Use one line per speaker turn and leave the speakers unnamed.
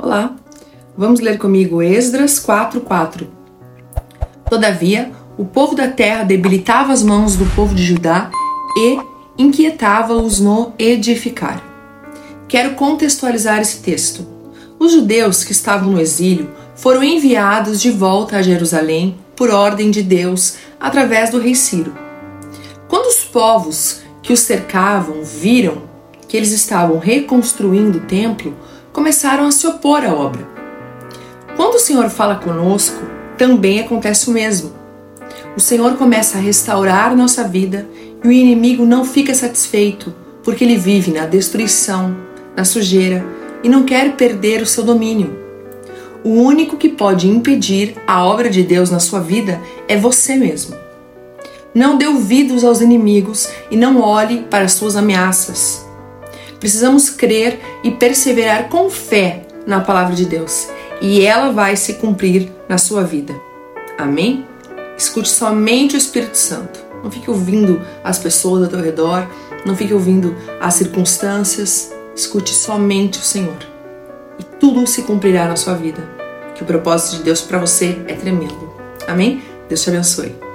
Olá, vamos ler comigo Esdras 4:4. Todavia, o povo da terra debilitava as mãos do povo de Judá e inquietava-os no edificar. Quero contextualizar esse texto. Os judeus que estavam no exílio foram enviados de volta a Jerusalém por ordem de Deus através do rei Ciro. Quando os povos que os cercavam viram que eles estavam reconstruindo o templo, começaram a se opor à obra. Quando o Senhor fala conosco, também acontece o mesmo. O Senhor começa a restaurar nossa vida e o inimigo não fica satisfeito porque ele vive na destruição, na sujeira e não quer perder o seu domínio. O único que pode impedir a obra de Deus na sua vida é você mesmo. Não dê ouvidos aos inimigos e não olhe para as suas ameaças. Precisamos crer e perseverar com fé na palavra de Deus e ela vai se cumprir na sua vida. Amém? Escute somente o Espírito Santo. Não fique ouvindo as pessoas ao teu redor, não fique ouvindo as circunstâncias. Escute somente o Senhor e tudo se cumprirá na sua vida. Que o propósito de Deus para você é tremendo. Amém? Deus te abençoe.